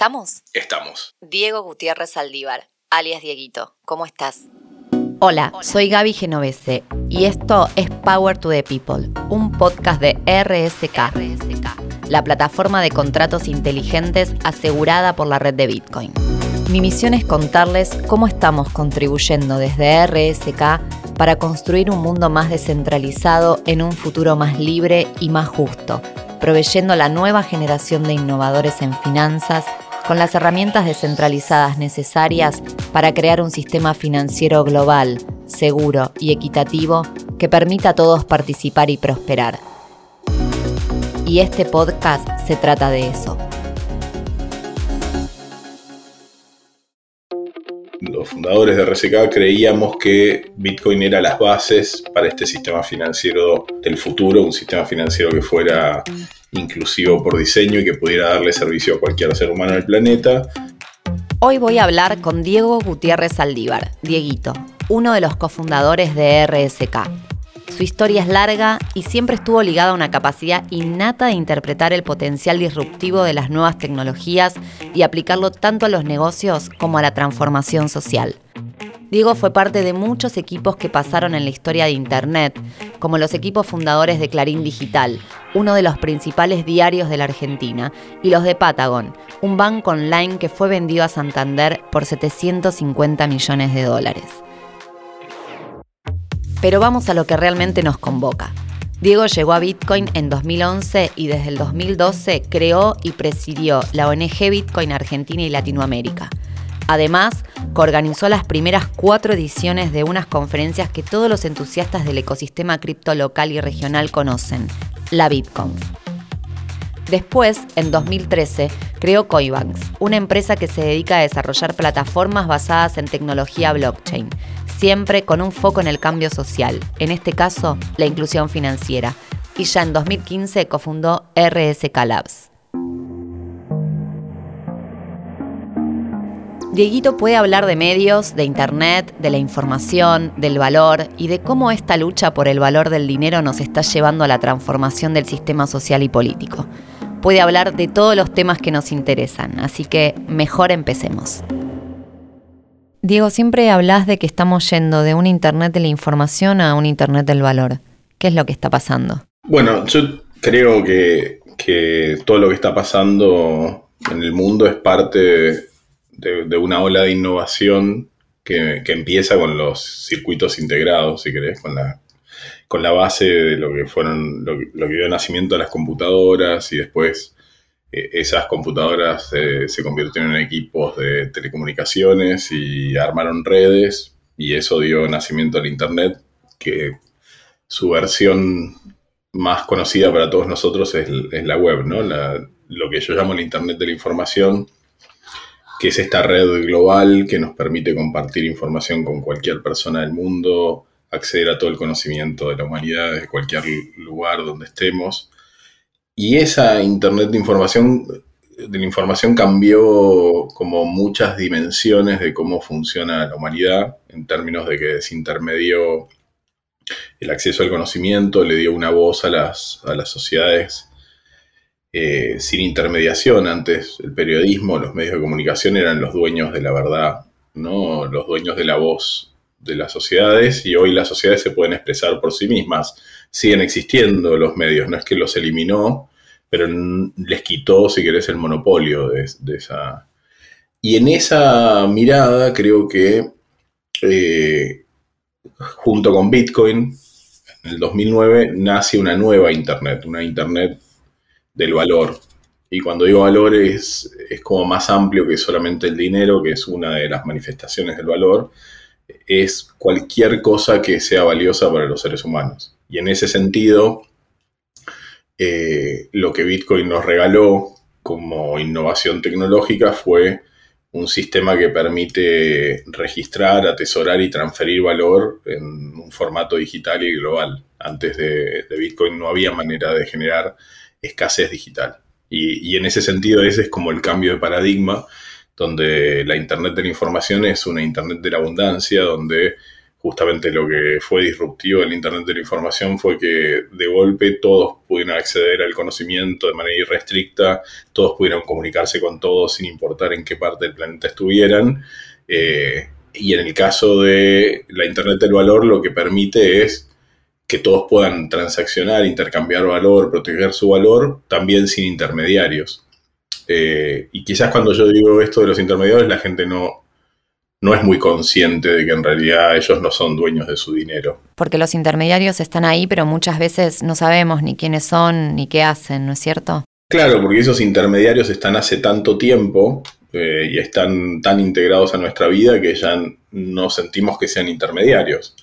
¿Estamos? Estamos. Diego Gutiérrez Aldívar, alias Dieguito. ¿Cómo estás? Hola, soy Gaby Genovese y esto es Power to the People, un podcast de RSK, la plataforma de contratos inteligentes asegurada por la red de Bitcoin. Mi misión es contarles cómo estamos contribuyendo desde RSK para construir un mundo más descentralizado en un futuro más libre y más justo proveyendo a la nueva generación de innovadores en finanzas con las herramientas descentralizadas necesarias para crear un sistema financiero global, seguro y equitativo que permita a todos participar y prosperar. Y este podcast se trata de eso. Los fundadores de RSK creíamos que Bitcoin era las bases para este sistema financiero del futuro, un sistema financiero que fuera inclusivo por diseño y que pudiera darle servicio a cualquier ser humano del planeta. Hoy voy a hablar con Diego Gutiérrez Aldívar, Dieguito, uno de los cofundadores de RSK. Su historia es larga y siempre estuvo ligada a una capacidad innata de interpretar el potencial disruptivo de las nuevas tecnologías y aplicarlo tanto a los negocios como a la transformación social. Diego fue parte de muchos equipos que pasaron en la historia de Internet, como los equipos fundadores de Clarín Digital, uno de los principales diarios de la Argentina, y los de Patagon, un banco online que fue vendido a Santander por 750 millones de dólares. Pero vamos a lo que realmente nos convoca. Diego llegó a Bitcoin en 2011 y desde el 2012 creó y presidió la ONG Bitcoin Argentina y Latinoamérica Además, coorganizó las primeras cuatro ediciones de unas conferencias que todos los entusiastas del ecosistema cripto local y regional conocen, la BitConf. Después, en 2013, creó Coibanks, una empresa que se dedica a desarrollar plataformas basadas en tecnología blockchain, siempre con un foco en el cambio social, en este caso, la inclusión financiera. Y ya en 2015 cofundó RSK Labs. Dieguito puede hablar de medios, de Internet, de la información, del valor y de cómo esta lucha por el valor del dinero nos está llevando a la transformación del sistema social y político. Puede hablar de todos los temas que nos interesan, así que mejor empecemos. Diego, siempre hablas de que estamos yendo de un Internet de la información a un Internet del valor. ¿Qué es lo que está pasando? Bueno, yo creo que, que todo lo que está pasando en el mundo es parte de, una ola de innovación que, empieza con los circuitos integrados, si querés, con la, con la base de lo que fueron, lo, que dio nacimiento a las computadoras y después eh, esas computadoras eh, se convirtieron en equipos de telecomunicaciones y armaron redes y eso dio nacimiento al Internet, que su versión más conocida para todos nosotros es, la web, ¿no? lo que yo llamo el Internet de la información, que es esta red global que nos permite compartir información con cualquier persona del mundo, acceder a todo el conocimiento de la humanidad desde cualquier lugar donde estemos. Y esa Internet de información, de la información cambió como muchas dimensiones de cómo funciona la humanidad, en términos de que desintermedió el acceso al conocimiento, le dio una voz a las, a las sociedades eh, sin intermediación. Antes el periodismo, los medios de comunicación eran los dueños de la verdad, ¿no? los dueños de la voz de las sociedades y hoy las sociedades se pueden expresar por sí mismas. Siguen existiendo los medios, no es que los eliminó, pero les quitó, si querés, el monopolio de, esa... Y en esa mirada creo que eh, junto con Bitcoin, en el 2009 nace una nueva Internet, una Internet del valor. Y cuando digo valor es, es como más amplio que solamente el dinero, que es una de las manifestaciones del valor, es cualquier cosa que sea valiosa para los seres humanos. Y en ese sentido, eh, lo que Bitcoin nos regaló como innovación tecnológica fue un sistema que permite registrar, atesorar y transferir valor en un formato digital y global. Antes de, de Bitcoin no había manera de generar escasez digital. Y, en ese sentido ese es como el cambio de paradigma, donde la Internet de la información es una Internet de la abundancia, donde justamente lo que fue disruptivo del Internet de la Información fue que de golpe todos pudieron acceder al conocimiento de manera irrestricta, todos pudieron comunicarse con todos sin importar en qué parte del planeta estuvieran. Eh, y en el caso de la Internet del Valor lo que permite es que todos puedan transaccionar, intercambiar valor, proteger su valor, también sin intermediarios. Eh, y quizás cuando yo digo esto de los intermediarios, la gente no, no es muy consciente de que en realidad ellos no son dueños de su dinero. Porque los intermediarios están ahí, pero muchas veces no sabemos ni quiénes son ni qué hacen, ¿no es cierto? Claro, porque esos intermediarios están hace tanto tiempo eh, y están tan integrados a nuestra vida que ya no sentimos que sean intermediarios.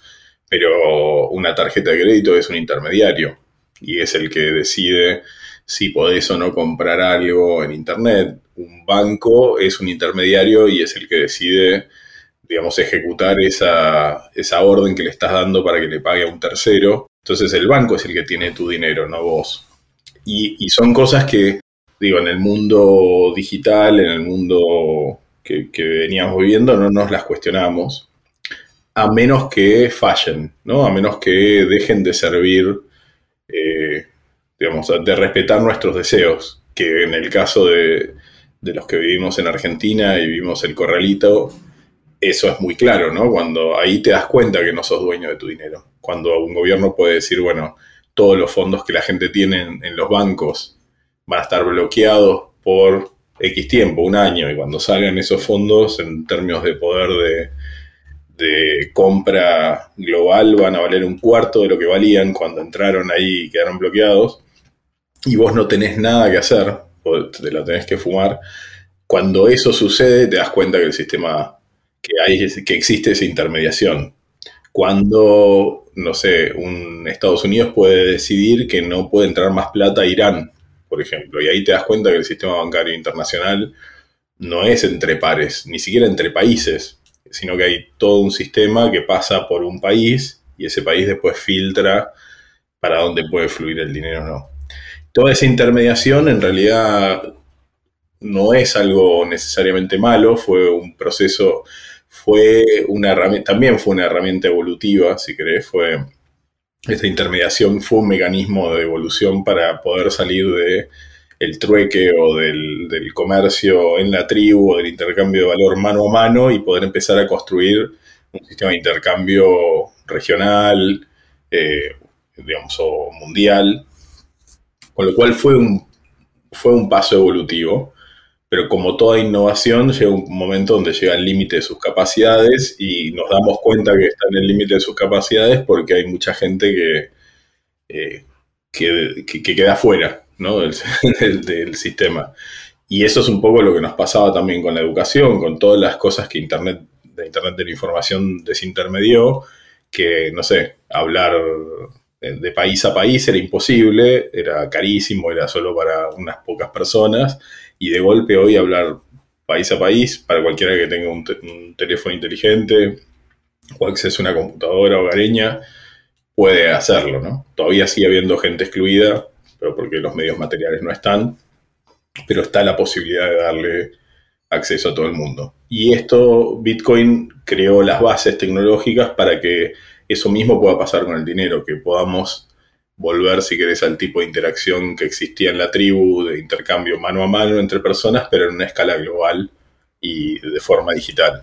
Pero una tarjeta de crédito es un intermediario y es el que decide si podés o no comprar algo en Internet. Un banco es un intermediario y es el que decide digamos, ejecutar esa, esa orden que le estás dando para que le pague a un tercero. Entonces el banco es el que tiene tu dinero, no vos. Y, son cosas que, digo, en el mundo digital, en el mundo que, veníamos viviendo, no nos las cuestionamos, a menos que fallen, ¿no? A menos que dejen de servir, eh, digamos, de respetar nuestros deseos, que en el caso de, de los que vivimos en Argentina y vivimos el corralito, eso es muy claro, ¿no? Cuando ahí te das cuenta que no sos dueño de tu dinero. Cuando un gobierno puede decir, bueno, todos los fondos que la gente tiene en, los bancos van a estar bloqueados por X tiempo, un año, y cuando salgan esos fondos en términos de poder de, de compra global van a valer un cuarto de lo que valían cuando entraron ahí y quedaron bloqueados, y vos no tenés nada que hacer, te la tenés que fumar. Cuando eso sucede, te das cuenta que el sistema que, hay, que existe esa intermediación. Cuando, no sé, un Estados Unidos puede decidir que no puede entrar más plata a Irán, por ejemplo, y ahí te das cuenta que el sistema bancario internacional no es entre pares, ni siquiera entre países, sino que hay todo un sistema que pasa por un país y ese país después filtra para dónde puede fluir el dinero o no. Toda esa intermediación en realidad no es algo necesariamente malo, fue un proceso fue una herramienta, también fue una herramienta evolutiva, si querés, fue esta intermediación fue un mecanismo de evolución para poder salir de el trueque o del, comercio en la tribu o del intercambio de valor mano a mano y poder empezar a construir un sistema de intercambio regional, eh, digamos, o mundial, con lo cual fue un, fue un paso evolutivo pero como toda innovación llega un momento donde llega al límite de sus capacidades y nos damos cuenta que está en el límite de sus capacidades porque hay mucha gente que, eh, que, queda fuera del, sistema. Y eso es un poco lo que nos pasaba también con la educación, con todas las cosas que Internet, de Internet de la Información desintermedió, que, no sé, hablar de país a país era imposible, era carísimo, era solo para unas pocas personas y de golpe hoy hablar país a país para cualquiera que tenga un, teléfono inteligente o acceso a una computadora hogareña puede hacerlo, ¿no? Todavía sigue habiendo gente excluida, pero porque los medios materiales no están, pero está la posibilidad de darle acceso a todo el mundo. Y esto, Bitcoin creó las bases tecnológicas para que eso mismo pueda pasar con el dinero, que podamos volver, si querés, al tipo de interacción que existía en la tribu, de intercambio mano a mano entre personas, pero en una escala global y de forma digital.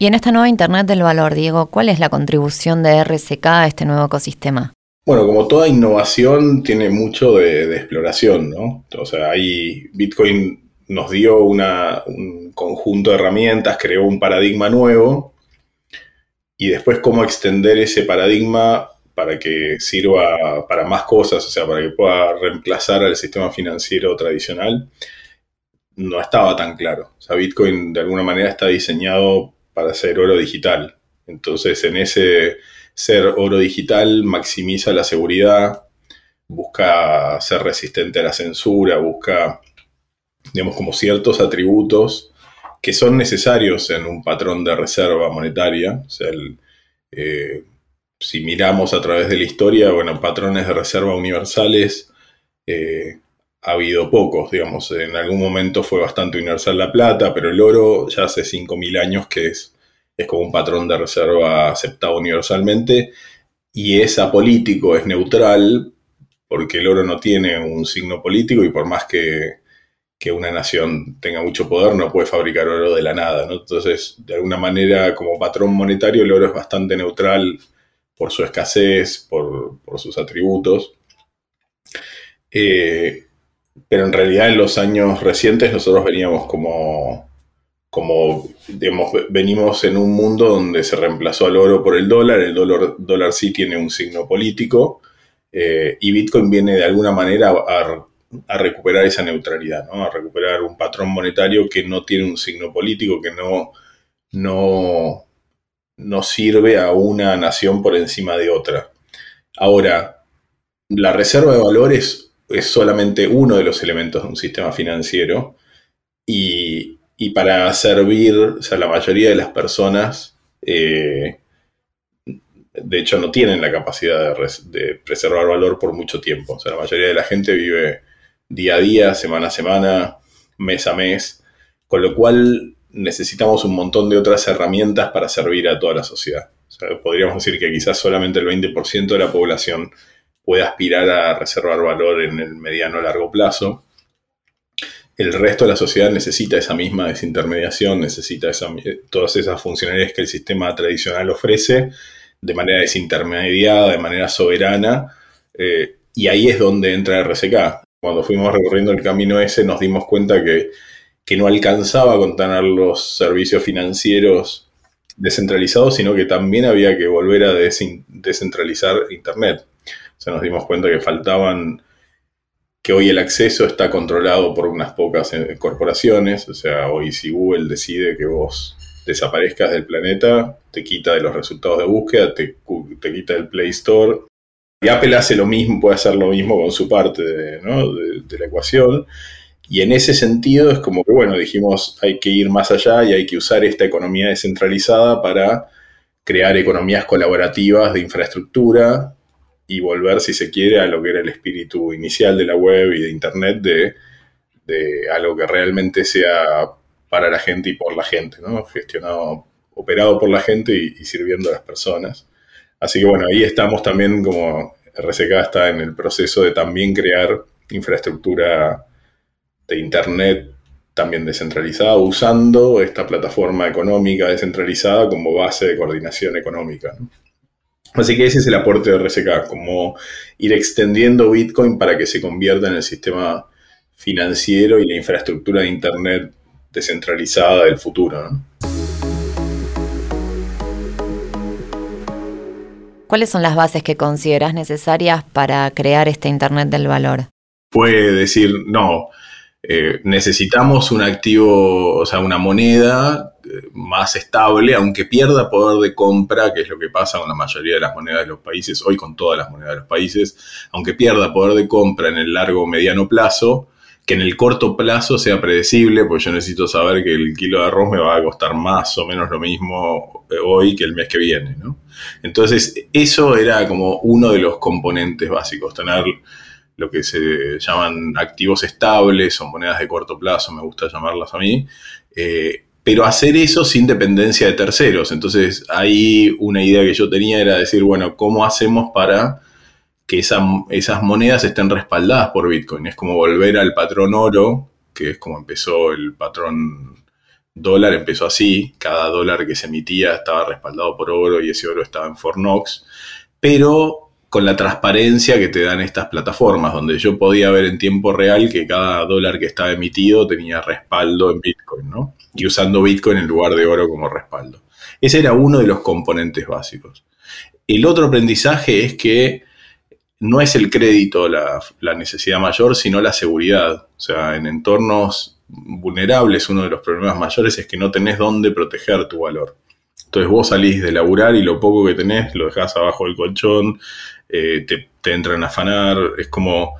Y en esta nueva Internet del Valor, Diego, ¿cuál es la contribución de RSK a este nuevo ecosistema? Bueno, como toda innovación tiene mucho de, exploración, ¿no? O sea, ahí Bitcoin nos dio un conjunto de herramientas, creó un paradigma nuevo y después cómo extender ese paradigma para que sirva para más cosas, o sea, para que pueda reemplazar al sistema financiero tradicional, no estaba tan claro. O sea, Bitcoin de alguna manera está diseñado para ser oro digital. Entonces, en ese ser oro digital maximiza la seguridad, busca ser resistente a la censura, busca, digamos, como ciertos atributos que son necesarios en un patrón de reserva monetaria. O sea, eh, si miramos a través de la historia, bueno, patrones de reserva universales, eh, ha habido pocos, digamos. En algún momento fue bastante universal la plata, pero el oro ya hace 5.000 años que es, es como un patrón de reserva aceptado universalmente y es apolítico, es neutral, porque el oro no tiene un signo político y por más que, una nación tenga mucho poder, no puede fabricar oro de la nada. Entonces, de alguna manera, como patrón monetario, el oro es bastante neutral por su escasez, por, sus atributos. Eh, pero en realidad en los años recientes nosotros veníamos como, como venimos en un mundo donde se reemplazó al oro por el dólar, el dólar, dólar sí tiene un signo político, eh, y Bitcoin viene de alguna manera a, recuperar esa neutralidad, a recuperar un patrón monetario que no tiene un signo político, que no, no, no sirve a una nación por encima de otra. Ahora, la reserva de valores es solamente uno de los elementos de un sistema financiero y, para servir, o sea, la mayoría de las personas eh, de hecho no tienen la capacidad de, preservar valor por mucho tiempo. O sea, la mayoría de la gente vive día a día, semana a semana, mes a mes, con lo cual necesitamos un montón de otras herramientas para servir a toda la sociedad. O sea, podríamos decir que quizás solamente el 20% de la población puede aspirar a reservar valor en el mediano o largo plazo. El resto de la sociedad necesita esa misma desintermediación, necesita todas esas funcionalidades que el sistema tradicional ofrece de manera desintermediada, de manera soberana, eh, y ahí es donde entra RSK. Cuando fuimos recorriendo el camino ese nos dimos cuenta que, no alcanzaba con tener los servicios financieros descentralizados, sino que también había que volver a descentralizar Internet. Sea, nos dimos cuenta que faltaban, que hoy el acceso está controlado por unas pocas eh, corporaciones, o sea, hoy si Google decide que vos desaparezcas del planeta, te quita de los resultados de búsqueda, te, quita del Play Store. Y Apple hace lo mismo, puede hacer lo mismo con su parte de, la ecuación. Y en ese sentido es como que, bueno, dijimos, hay que ir más allá y hay que usar esta economía descentralizada para crear economías colaborativas de infraestructura y volver, si se quiere, a lo que era el espíritu inicial de la web y de Internet, de, de algo que realmente sea para la gente y por la gente, ¿no? Gestionado, operado por la gente y, sirviendo a las personas. Así que bueno, ahí estamos también como RCK está en el proceso de también crear infraestructura de Internet también descentralizada, usando esta plataforma económica descentralizada como base de coordinación económica. Así que ese es el aporte de RCK, como ir extendiendo Bitcoin para que se convierta en el sistema financiero y la infraestructura de Internet descentralizada del futuro. ¿Cuáles son las bases que consideras necesarias para crear este Internet del valor? Puede decir, no, eh, necesitamos un activo, o sea, una moneda más estable, aunque pierda poder de compra, que es lo que pasa con la mayoría de las monedas de los países, hoy con todas las monedas de los países, aunque pierda poder de compra en el largo o mediano plazo, que en el corto plazo sea predecible, pues yo necesito saber que el kilo de arroz me va a costar más o menos lo mismo eh, hoy que el mes que viene, ¿no? Entonces, eso era como uno de los componentes básicos, tener lo que se llaman activos estables o monedas de corto plazo, me gusta llamarlas a mí, eh, pero hacer eso sin dependencia de terceros. Entonces, ahí una idea que yo tenía era decir, bueno, ¿cómo hacemos para que esas monedas estén respaldadas por Bitcoin. Es como volver al patrón oro, que es como empezó el patrón dólar, empezó así, cada dólar que se emitía estaba respaldado por oro y ese oro estaba en Fornox, pero con la transparencia que te dan estas plataformas, donde yo podía ver en tiempo real que cada dólar que estaba emitido tenía respaldo en Bitcoin, ¿no? Y usando Bitcoin en lugar de oro como respaldo. Ese era uno de los componentes básicos. El otro aprendizaje es que no es el crédito la, necesidad mayor, sino la seguridad. O sea, en entornos vulnerables uno de los problemas mayores es que no tenés dónde proteger tu valor. Entonces vos salís de laburar y lo poco que tenés lo dejás abajo del colchón, eh, te, entran a afanar, es como,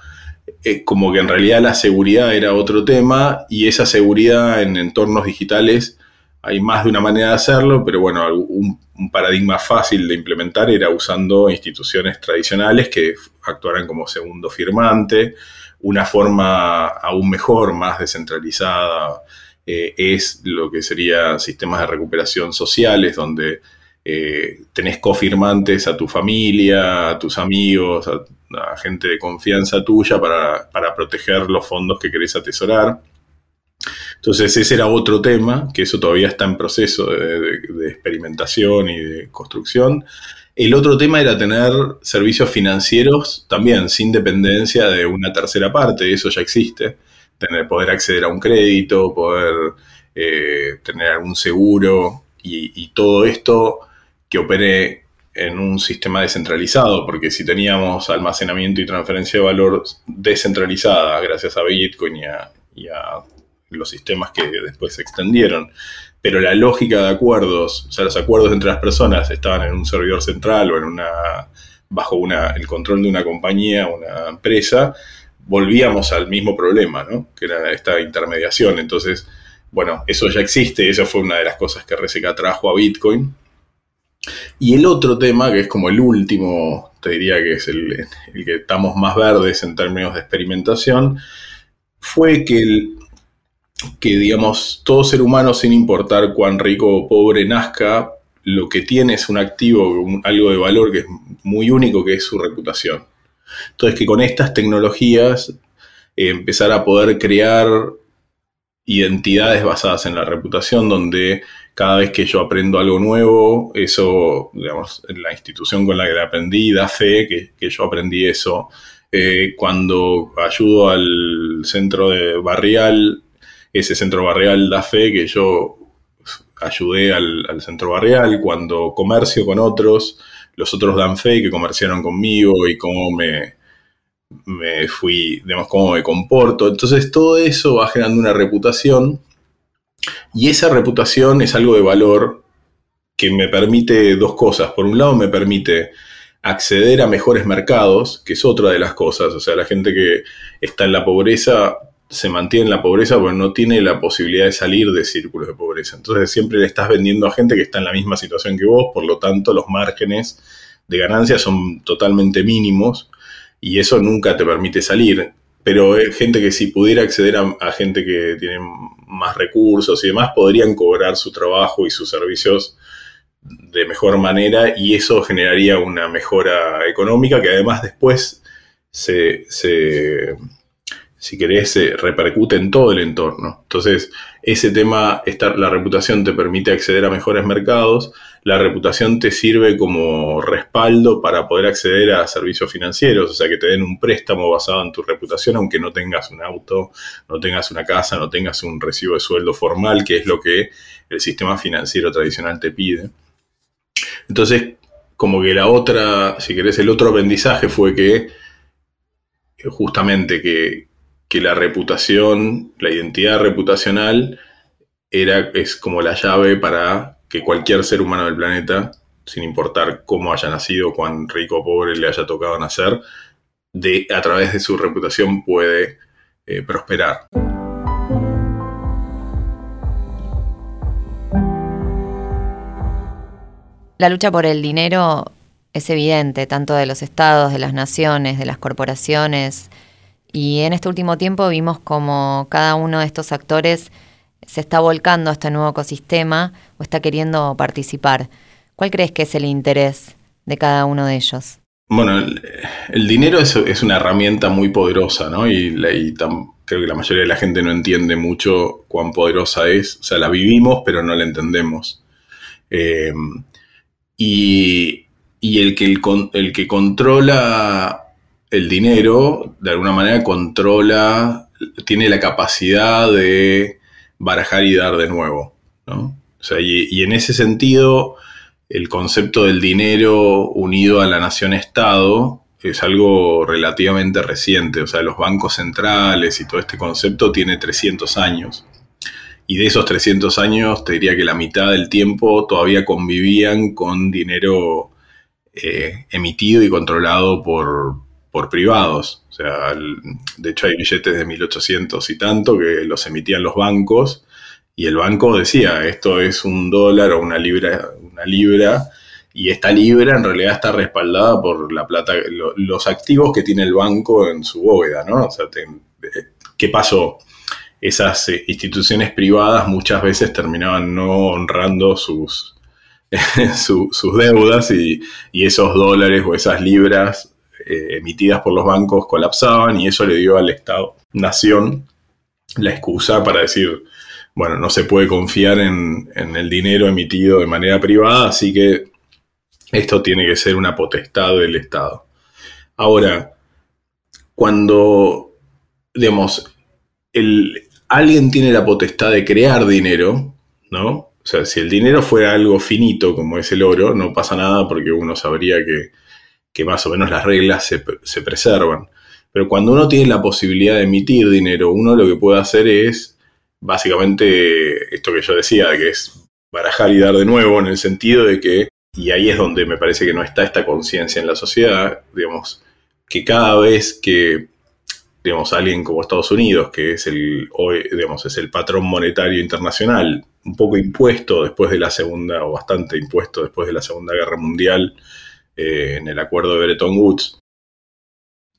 es como que en realidad la seguridad era otro tema y esa seguridad en entornos digitales hay más de una manera de hacerlo, pero bueno, un, paradigma fácil de implementar era usando instituciones tradicionales que actuaran como segundo firmante una forma aún mejor, más descentralizada, eh, es lo que sería sistemas de recuperación sociales, donde eh, tenés cofirmantes a tu familia, a tus amigos, a, gente de confianza tuya para, proteger los fondos que querés atesorar. Entonces ese era otro tema, que eso todavía está en proceso de experimentación y de construcción. El otro tema era tener servicios financieros también sin dependencia de una tercera parte, eso ya existe. Tener, poder acceder a un crédito, poder eh, tener algún seguro y, todo esto que opere en un sistema descentralizado, porque si teníamos almacenamiento y transferencia de valor descentralizada gracias a Bitcoin y a los sistemas que después se extendieron, pero la lógica de acuerdos, o sea, los acuerdos entre las personas estaban en un servidor central o en una bajo una, el control de una compañía, una empresa, volvíamos al mismo problema, ¿no? Que era esta intermediación. Entonces, bueno, eso ya existe, esa fue una de las cosas que RSK trajo a Bitcoin. Y el otro tema, que es como el último, te diría que es el, que estamos más verdes en términos de experimentación, fue que que, digamos, todo ser humano, sin importar cuán rico o pobre nazca, lo que tiene es un activo, algo de valor que es muy único, que es su reputación. Entonces, que con estas tecnologías eh, empezar a poder crear identidades basadas en la reputación, donde cada vez que yo aprendo algo nuevo, eso, digamos, la institución con la que aprendí da fe que, que yo aprendí eso. Eh, cuando ayudo al centro de barrial, ese centro barrial da fe que yo ayudé al, centro barrial, cuando comercio con otros, los otros dan fe que comerciaron conmigo y cómo me, me fui, digamos, cómo me comporto. Entonces todo eso va generando una reputación y esa reputación es algo de valor que me permite dos cosas. Por un lado me permite acceder a mejores mercados, que es otra de las cosas. O sea, la gente que está en la pobreza se mantiene en la pobreza porque no tiene la posibilidad de salir de círculos de pobreza. Entonces siempre le estás vendiendo a gente que está en la misma situación que vos, por lo tanto los márgenes de ganancia son totalmente mínimos y eso nunca te permite salir. Pero gente que si pudiera acceder a, gente que tiene más recursos y demás, podrían cobrar su trabajo y sus servicios de mejor manera y eso generaría una mejora económica que además después se si querés, se repercute en todo el entorno. Entonces, ese tema, la reputación te permite acceder a mejores mercados, la reputación te sirve como respaldo para poder acceder a servicios financieros, o sea, que te den un préstamo basado en tu reputación, aunque no tengas un auto, no tengas una casa, no tengas un recibo de sueldo formal, que es lo que el sistema financiero tradicional te pide. Entonces, como que la otra, si querés, el otro aprendizaje fue que justamente que, que la reputación, la identidad reputacional, era, es como la llave para que cualquier ser humano del planeta, sin importar cómo haya nacido, cuán rico o pobre le haya tocado nacer, de, a través de su reputación puede eh, prosperar. La lucha por el dinero es evidente, tanto de los estados, de las naciones, de las corporaciones, y en este último tiempo vimos como cada uno de estos actores se está volcando a este nuevo ecosistema o está queriendo participar. ¿Cuál crees que es el interés de cada uno de ellos? Bueno, el, dinero es, una herramienta muy poderosa, ¿no? Y, creo que la mayoría de la gente no entiende mucho cuán poderosa es. O sea, la vivimos, pero no la entendemos. Eh, y, el, que el que controla el dinero, de alguna manera, controla, tiene la capacidad de barajar y dar de nuevo. ¿no? O sea, y, en ese sentido, el concepto del dinero unido a la nación-estado es algo relativamente reciente. O sea, los bancos centrales y todo este concepto tiene 300 años. Y de esos 300 años, te diría que la mitad del tiempo todavía convivían con dinero eh, emitido y controlado por, por privados. O sea, de hecho hay billetes de 1800 y tanto que los emitían los bancos y el banco decía, esto es un dólar o una libra, una libra y esta libra en realidad está respaldada por la plata, los activos que tiene el banco en su bóveda, ¿no? O sea, ¿qué pasó? Esas eh, instituciones privadas muchas veces terminaban no honrando sus, sus deudas y, esos dólares o esas libras eh, emitidas por los bancos colapsaban y eso le dio al Estado, nación, la excusa para decir, bueno, no se puede confiar en, el dinero emitido de manera privada, así que esto tiene que ser una potestad del Estado. Ahora, cuando, digamos, el, alguien tiene la potestad de crear dinero, ¿no? O sea, si el dinero fuera algo finito como es el oro, no pasa nada porque uno sabría que, más o menos las reglas se, se preservan. Pero cuando uno tiene la posibilidad de emitir dinero, uno lo que puede hacer es básicamente esto que yo decía, que es barajar y dar de nuevo en el sentido de que, y ahí es donde me parece que no está esta conciencia en la sociedad, digamos, que cada vez que digamos, alguien como Estados Unidos, que es el, hoy, digamos, es el patrón monetario internacional, un poco impuesto después de la segunda, o bastante impuesto después de la Segunda Guerra Mundial, eh, en el acuerdo de Bretton Woods,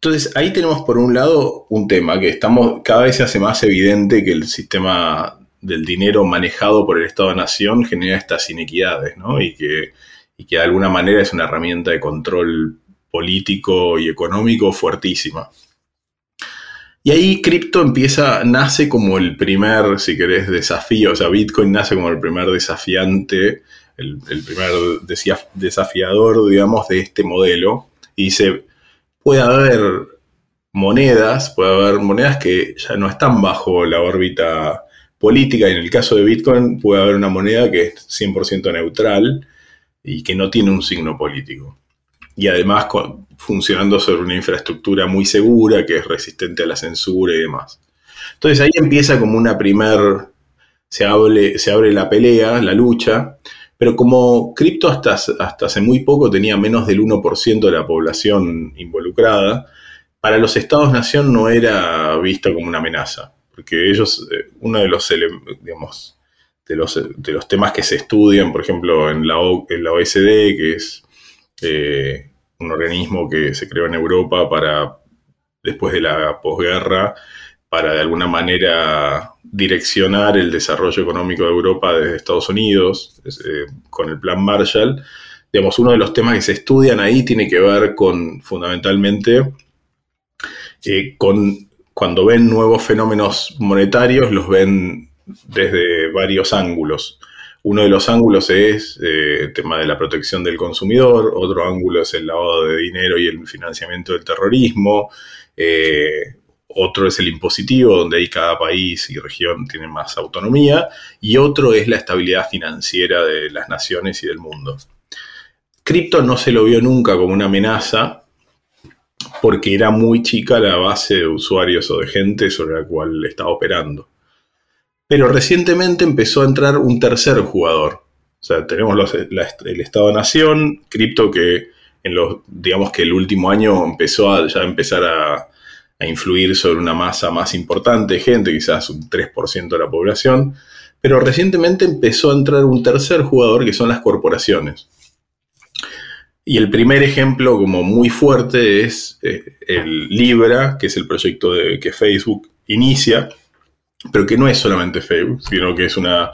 entonces, ahí tenemos por un lado un tema que estamos, cada vez se hace más evidente que el sistema del dinero manejado por el Estado-Nación genera estas inequidades, ¿no? Y que, que de alguna manera es una herramienta de control político y económico fuertísima. Y ahí cripto empieza, nace como el primer, si querés, desafío, o sea, Bitcoin nace como el primer desafiante, el, primer desafiador, digamos, de este modelo. Y dice, puede haber monedas, puede haber monedas que ya no están bajo la órbita política. Y en el caso de Bitcoin puede haber una moneda que es 100% neutral y que no tiene un signo político. Y además funcionando sobre una infraestructura muy segura, que es resistente a la censura y demás. Entonces ahí empieza como una primer, se abre, se abre la pelea, la lucha, pero como cripto hasta, hasta hace muy poco tenía menos del 1% de la población involucrada, para los estados-nación no era visto como una amenaza, porque ellos, eh, uno de los, digamos, de los, de los temas que se estudian, por ejemplo, en la, la OSD, que es eh, un organismo que se creó en Europa para, después de la posguerra, para de alguna manera direccionar el desarrollo económico de Europa desde Estados Unidos, eh, con el Plan Marshall. Digamos, uno de los temas que se estudian ahí tiene que ver con, fundamentalmente, eh, con cuando ven nuevos fenómenos monetarios, los ven desde varios ángulos. Uno de los ángulos es eh, el tema de la protección del consumidor, otro ángulo es el lavado de dinero y el financiamiento del terrorismo, otro es el impositivo, donde ahí cada país y región tiene más autonomía, y otro es la estabilidad financiera de las naciones y del mundo. Cripto no se lo vio nunca como una amenaza porque era muy chica la base de usuarios o de gente sobre la cual estaba operando. Pero recientemente empezó a entrar un tercer jugador. O sea, tenemos el Estado-Nación, cripto que en los, digamos que el último año empezó a ya empezar a, a influir sobre una masa más importante de gente, quizás un 3% de la población, pero recientemente empezó a entrar un tercer jugador que son las corporaciones. Y el primer ejemplo como muy fuerte es eh, el Libra, que es el proyecto que Facebook inicia, pero que no es solamente Facebook, sino que es una,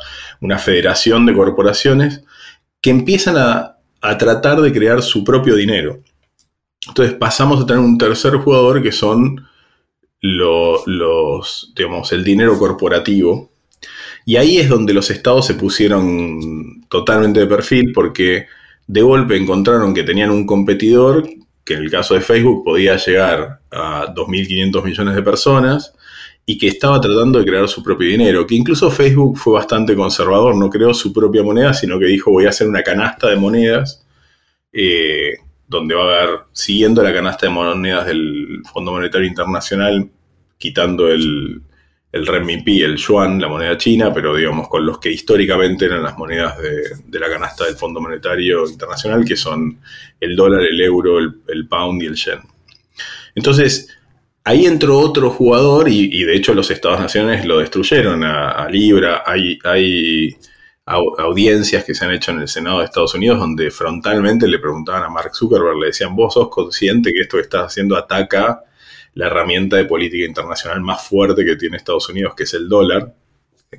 federación de corporaciones que empiezan a, a tratar de crear su propio dinero. Entonces pasamos a tener un tercer jugador que son los, digamos, el dinero corporativo. Y ahí es donde los estados se pusieron totalmente de perfil porque de golpe encontraron que tenían un competidor que en el caso de Facebook podía llegar a 2.500 millones de personas y que estaba tratando de crear su propio dinero, que incluso Facebook fue bastante conservador, no creó su propia moneda, sino que dijo voy a hacer una canasta de monedas eh, donde va a haber, siguiendo la canasta de monedas del Fondo Monetario Internacional, quitando el, el renminbi, el yuan, la moneda china, pero digamos con los que históricamente eran las monedas de, la canasta del Fondo Monetario Internacional, que son el dólar, el euro, el, pound y el yen. Entonces, ahí entró otro jugador y, de hecho los Estados Naciones lo destruyeron a, Libra. Hay, hay, audiencias que se han hecho en el Senado de Estados Unidos donde frontalmente le preguntaban a Mark Zuckerberg, le decían, vos sos consciente que esto que estás haciendo ataca la herramienta de política internacional más fuerte que tiene Estados Unidos, que es el dólar,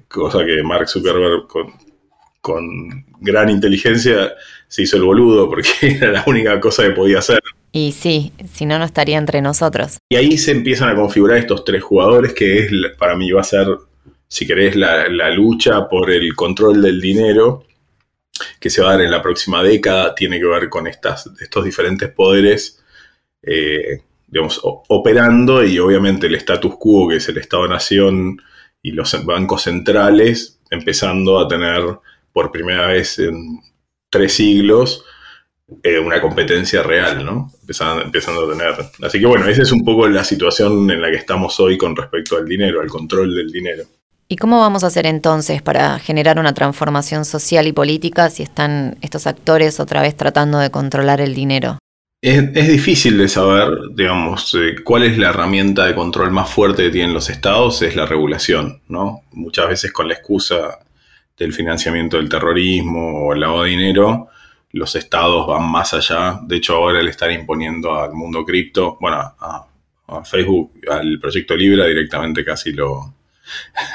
cosa que Mark Zuckerberg con, con gran inteligencia se hizo el boludo porque era la única cosa que podía hacer. Y sí, si no, no estaría entre nosotros. Y ahí se empiezan a configurar estos tres jugadores que es, para mí va a ser si querés, la, lucha por el control del dinero que se va a dar en la próxima década tiene que ver con estas, estos diferentes poderes, eh, operando y obviamente el status quo, que es el Estado-Nación y los bancos centrales, empezando a tener por primera vez en tres siglos eh, una competencia real, ¿no? Empezando a tener. Así que bueno, esa es un poco la situación en la que estamos hoy con respecto al dinero, al control del dinero. ¿Y cómo vamos a hacer entonces para generar una transformación social y política si están estos actores otra vez tratando de controlar el dinero? Es, difícil de saber, digamos, eh, cuál es la herramienta de control más fuerte que tienen los estados, es la regulación, ¿no? Muchas veces con la excusa del financiamiento del terrorismo o el lavado de dinero, los estados van más allá. De hecho, ahora le están imponiendo al mundo cripto, bueno, a, a Facebook, al proyecto Libra directamente casi lo,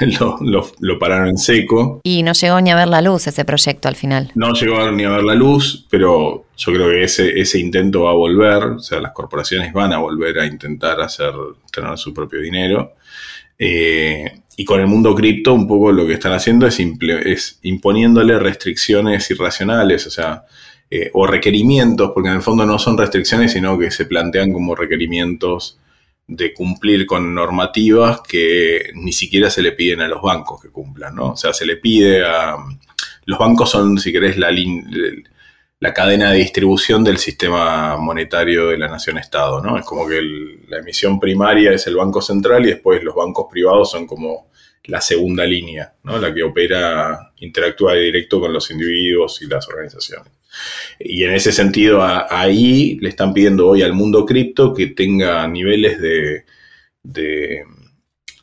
lo, pararon en seco. Y no llegó ni a ver la luz ese proyecto al final. No llegó ni a ver la luz, pero yo creo que ese, ese intento va a volver, o sea, las corporaciones van a volver a intentar hacer, tener su propio dinero. Eh, y con el mundo cripto, un poco lo que están haciendo es, es imponiéndole restricciones irracionales, o sea, eh, o requerimientos, porque en el fondo no son restricciones, sino que se plantean como requerimientos de cumplir con normativas que ni siquiera se le piden a los bancos que cumplan, ¿no? O sea, se le pide a... Los bancos son, si querés, la, la cadena de distribución del sistema monetario de la nación-estado, ¿no? Es como que la emisión primaria es el Banco Central y después los bancos privados son como la segunda línea, ¿no? La que opera, interactúa directo con los individuos y las organizaciones. Y en ese sentido, ahí le están pidiendo hoy al mundo cripto que tenga niveles de,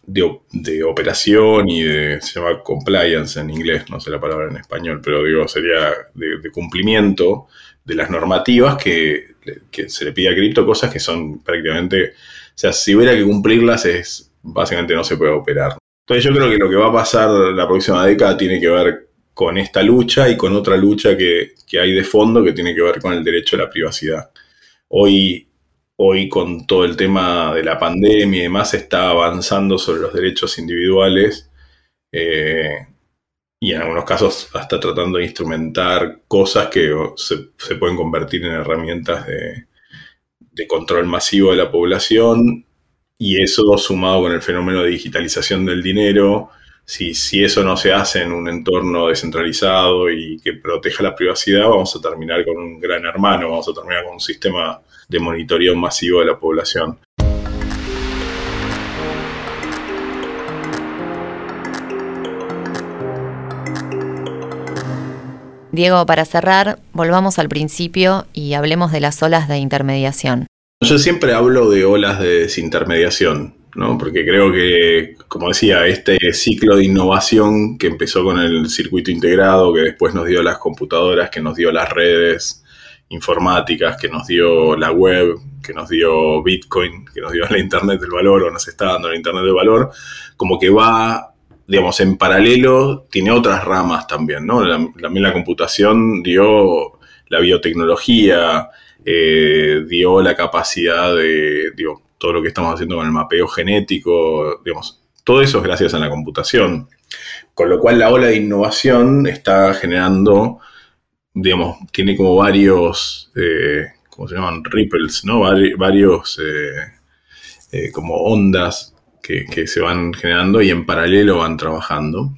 de, operación y de, se llama compliance en inglés, no sé la palabra en español, pero digo, sería de, cumplimiento de las normativas que, que, se le pide a cripto, cosas que son prácticamente, o sea, si hubiera que cumplirlas es, básicamente no se puede operar. Entonces yo creo que lo que va a pasar la próxima década tiene que ver con esta lucha y con otra lucha que, hay de fondo que tiene que ver con el derecho a la privacidad. Hoy, hoy con todo el tema de la pandemia y demás, se está avanzando sobre los derechos individuales eh, y en algunos casos hasta tratando de instrumentar cosas que se, pueden convertir en herramientas de, de control masivo de la población y eso sumado con el fenómeno de digitalización del dinero, si, eso no se hace en un entorno descentralizado y que proteja la privacidad, vamos a terminar con un gran hermano, vamos a terminar con un sistema de monitoreo masivo de la población. Diego, para cerrar, volvamos al principio y hablemos de las olas de intermediación. Yo siempre hablo de olas de desintermediación. ¿No? Porque creo que, como decía, este ciclo de innovación que empezó con el circuito integrado, que después nos dio las computadoras, que nos dio las redes informáticas, que nos dio la web, que nos dio Bitcoin, que nos dio la Internet del valor o nos está dando la Internet del valor, como que va, digamos, en paralelo, tiene otras ramas también, ¿no? también la computación dio la biotecnología, eh, dio la capacidad de, todo lo que estamos haciendo con el mapeo genético, digamos, todo eso es gracias a la computación. Con lo cual la ola de innovación está generando, digamos, tiene como varios, eh, ¿cómo se llaman? Ripples, ¿no? varios eh, eh, como ondas que, se van generando y en paralelo van trabajando.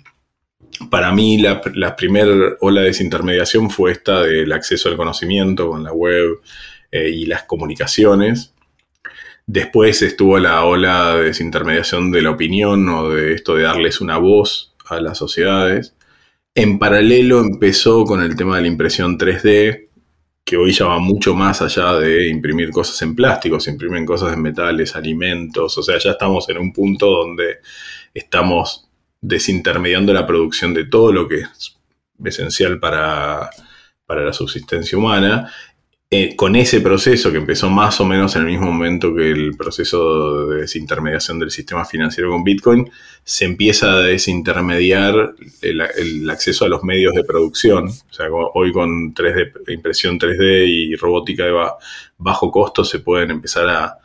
Para mí la, la primera ola de desintermediación fue esta del acceso al conocimiento con la web y las comunicaciones Después estuvo la ola de desintermediación de la opinión o de esto de darles una voz a las sociedades. En paralelo empezó con el tema de la impresión 3D, que hoy ya va mucho más allá de imprimir cosas en plástico, se imprimen cosas en metales, alimentos, o sea, ya estamos en un punto donde estamos desintermediando la producción de todo lo que es esencial para, para la subsistencia humana. Eh, con ese proceso que empezó más o menos en el mismo momento que el proceso de desintermediación del sistema financiero con Bitcoin, se empieza a desintermediar el, acceso a los medios de producción. O sea, hoy con 3D, impresión 3D y robótica de bajo costo se pueden empezar a,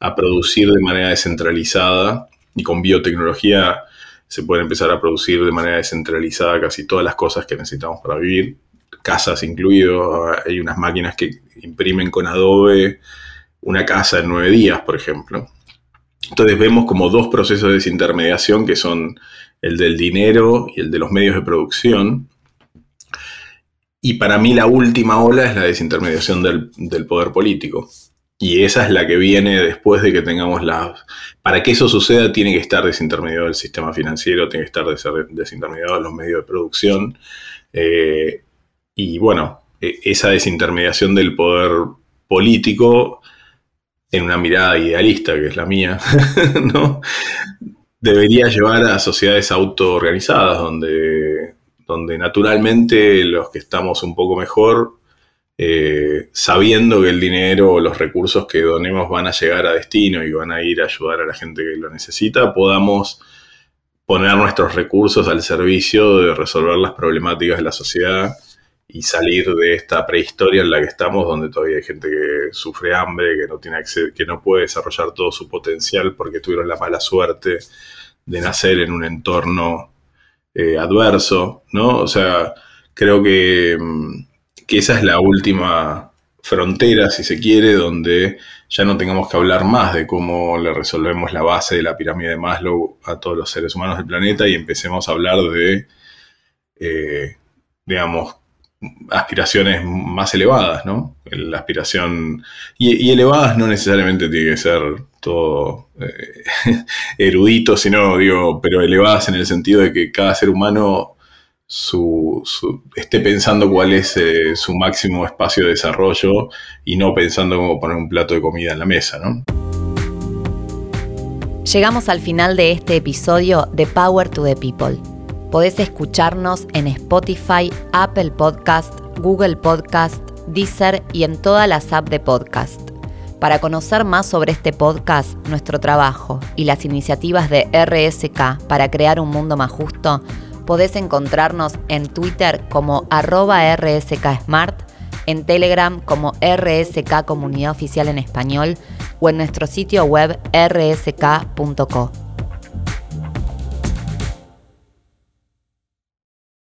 a producir de manera descentralizada y con biotecnología se puede empezar a producir de manera descentralizada casi todas las cosas que necesitamos para vivir casas incluido. Hay unas máquinas que imprimen con Adobe una casa en nueve días, por ejemplo. Entonces vemos como dos procesos de desintermediación que son el del dinero y el de los medios de producción. Y para mí la última ola es la desintermediación del, poder político. Y esa es la que viene después de que tengamos las... Para que eso suceda tiene que estar desintermediado el sistema financiero, tiene que estar desintermediado los medios de producción. Eh, y bueno, e, esa desintermediación del poder político en una mirada idealista, que es la mía, ¿no? debería llevar a sociedades autoorganizadas, donde, donde naturalmente los que estamos un poco mejor, eh, sabiendo que el dinero o los recursos que donemos van a llegar a destino y van a ir a ayudar a la gente que lo necesita, podamos poner nuestros recursos al servicio de resolver las problemáticas de la sociedad y salir de esta prehistoria en la que estamos, donde todavía hay gente que sufre hambre, que no, tiene que no puede desarrollar todo su potencial porque tuvieron la mala suerte de nacer en un entorno eh, adverso, ¿no? O sea, creo que, mm, que esa es la última frontera, si se quiere, donde ya no tengamos que hablar más de cómo le resolvemos la base de la pirámide de Maslow a todos los seres humanos del planeta y empecemos a hablar de, eh, digamos, aspiraciones más elevadas, ¿no? La aspiración. Y, elevadas no necesariamente tiene que ser todo eh, erudito, sino, digo, pero elevadas en el sentido de que cada ser humano su, esté pensando cuál es eh, su máximo espacio de desarrollo y no pensando cómo poner un plato de comida en la mesa, ¿no? Llegamos al final de este episodio de Power to the People. Podés escucharnos en Spotify, Apple Podcast, Google Podcast, Deezer y en todas las apps de podcast. Para conocer más sobre este podcast, nuestro trabajo y las iniciativas de RSK para crear un mundo más justo, podés encontrarnos en Twitter como arroba rsksmart, en Telegram como RSK Comunidad Oficial en Español o en nuestro sitio web rsk.co.